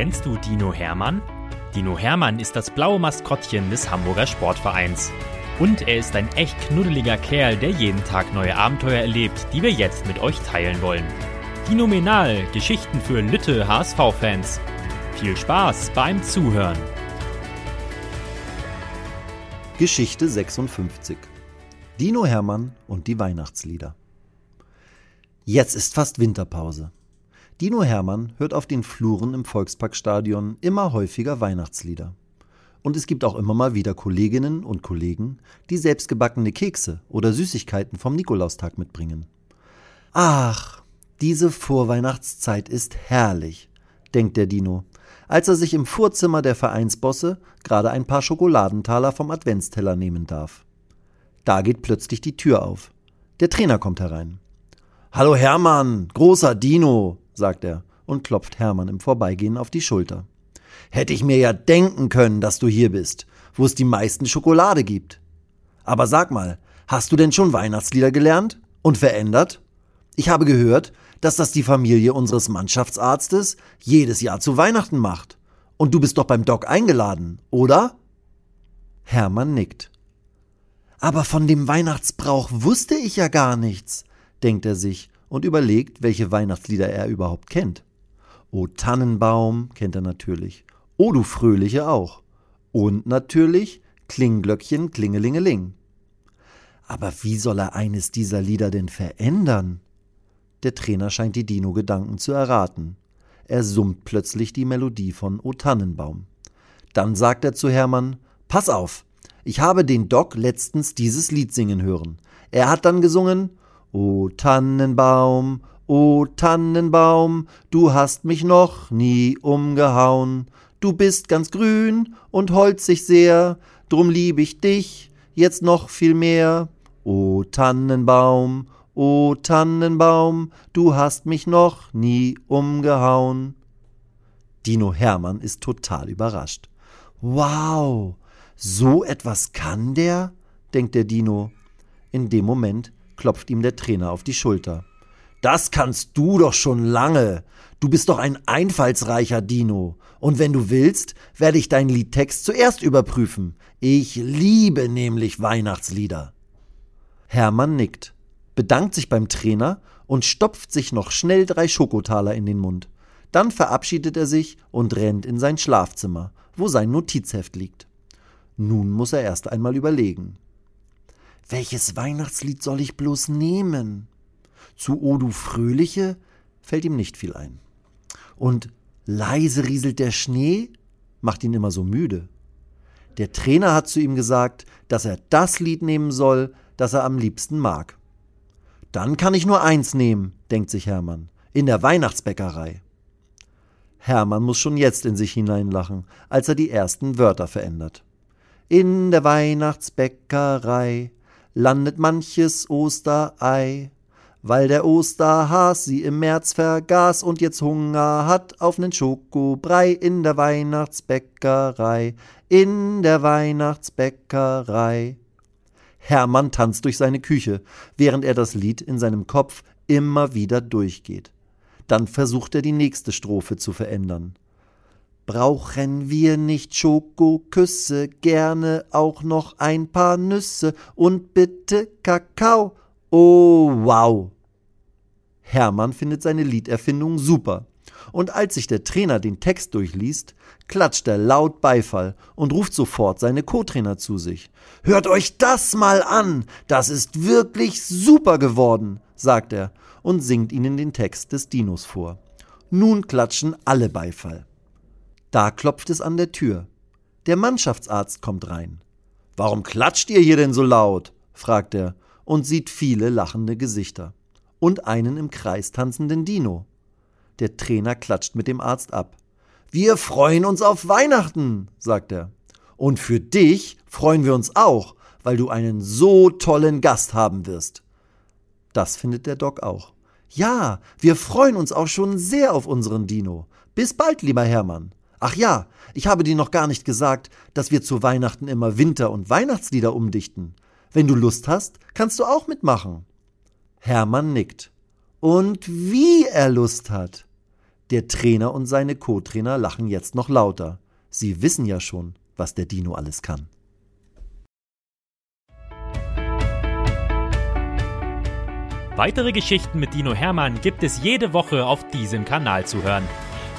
Kennst du Dino Hermann? Dino Hermann ist das blaue Maskottchen des Hamburger Sportvereins. Und er ist ein echt knuddeliger Kerl, der jeden Tag neue Abenteuer erlebt, die wir jetzt mit euch teilen wollen. Dinominal, Geschichten für Lütte HSV-Fans. Viel Spaß beim Zuhören. Geschichte 56 Dino Hermann und die Weihnachtslieder. Jetzt ist fast Winterpause. Dino Hermann hört auf den Fluren im Volksparkstadion immer häufiger Weihnachtslieder. Und es gibt auch immer mal wieder Kolleginnen und Kollegen, die selbstgebackene Kekse oder Süßigkeiten vom Nikolaustag mitbringen. Ach, diese Vorweihnachtszeit ist herrlich, denkt der Dino, als er sich im Vorzimmer der Vereinsbosse gerade ein paar Schokoladentaler vom Adventsteller nehmen darf. Da geht plötzlich die Tür auf. Der Trainer kommt herein. Hallo Hermann, großer Dino, sagt er und klopft Hermann im Vorbeigehen auf die Schulter. Hätte ich mir ja denken können, dass du hier bist, wo es die meisten Schokolade gibt. Aber sag mal, hast du denn schon Weihnachtslieder gelernt und verändert? Ich habe gehört, dass das die Familie unseres Mannschaftsarztes jedes Jahr zu Weihnachten macht. Und du bist doch beim Doc eingeladen, oder? Hermann nickt. Aber von dem Weihnachtsbrauch wusste ich ja gar nichts, denkt er sich und überlegt, welche Weihnachtslieder er überhaupt kennt. O Tannenbaum kennt er natürlich. O du Fröhliche auch. Und natürlich Klingglöckchen Klingelingeling. Aber wie soll er eines dieser Lieder denn verändern? Der Trainer scheint die Dino-Gedanken zu erraten. Er summt plötzlich die Melodie von O Tannenbaum. Dann sagt er zu Hermann: Pass auf, ich habe den Doc letztens dieses Lied singen hören. Er hat dann gesungen: O Tannenbaum, o Tannenbaum, du hast mich noch nie umgehauen. Du bist ganz grün und holzig sehr, drum lieb ich dich jetzt noch viel mehr. O Tannenbaum, o Tannenbaum, du hast mich noch nie umgehauen. Dino Hermann ist total überrascht. Wow, so etwas kann der? denkt der Dino. In dem Moment klopft ihm der Trainer auf die Schulter. Das kannst du doch schon lange. Du bist doch ein einfallsreicher Dino. Und wenn du willst, werde ich deinen Liedtext zuerst überprüfen. Ich liebe nämlich Weihnachtslieder. Hermann nickt, bedankt sich beim Trainer und stopft sich noch schnell drei Schokotaler in den Mund. Dann verabschiedet er sich und rennt in sein Schlafzimmer, wo sein Notizheft liegt. Nun muss er erst einmal überlegen. Welches Weihnachtslied soll ich bloß nehmen? Zu O du Fröhliche fällt ihm nicht viel ein. Und leise rieselt der Schnee macht ihn immer so müde. Der Trainer hat zu ihm gesagt, dass er das Lied nehmen soll, das er am liebsten mag. Dann kann ich nur eins nehmen, denkt sich Hermann, in der Weihnachtsbäckerei. Hermann muss schon jetzt in sich hineinlachen, als er die ersten Wörter verändert. In der Weihnachtsbäckerei landet manches Osterei. Weil der Osterhas sie im März vergaß und jetzt Hunger hat auf nen Schokobrei in der Weihnachtsbäckerei, in der Weihnachtsbäckerei. Hermann tanzt durch seine Küche, während er das Lied in seinem Kopf immer wieder durchgeht. Dann versucht er die nächste Strophe zu verändern. Brauchen wir nicht Schokoküsse, gerne auch noch ein paar Nüsse und bitte Kakao. Oh, wow. Hermann findet seine Liederfindung super. Und als sich der Trainer den Text durchliest, klatscht er laut Beifall und ruft sofort seine Co-Trainer zu sich. Hört euch das mal an! Das ist wirklich super geworden, sagt er und singt ihnen den Text des Dinos vor. Nun klatschen alle Beifall. Da klopft es an der Tür. Der Mannschaftsarzt kommt rein. Warum klatscht ihr hier denn so laut? fragt er und sieht viele lachende Gesichter. Und einen im Kreis tanzenden Dino. Der Trainer klatscht mit dem Arzt ab. Wir freuen uns auf Weihnachten, sagt er. Und für dich freuen wir uns auch, weil du einen so tollen Gast haben wirst. Das findet der Doc auch. Ja, wir freuen uns auch schon sehr auf unseren Dino. Bis bald, lieber Hermann. Ach ja, ich habe dir noch gar nicht gesagt, dass wir zu Weihnachten immer Winter- und Weihnachtslieder umdichten. Wenn du Lust hast, kannst du auch mitmachen. Hermann nickt. Und wie er Lust hat. Der Trainer und seine Co-Trainer lachen jetzt noch lauter. Sie wissen ja schon, was der Dino alles kann. Weitere Geschichten mit Dino Hermann gibt es jede Woche auf diesem Kanal zu hören.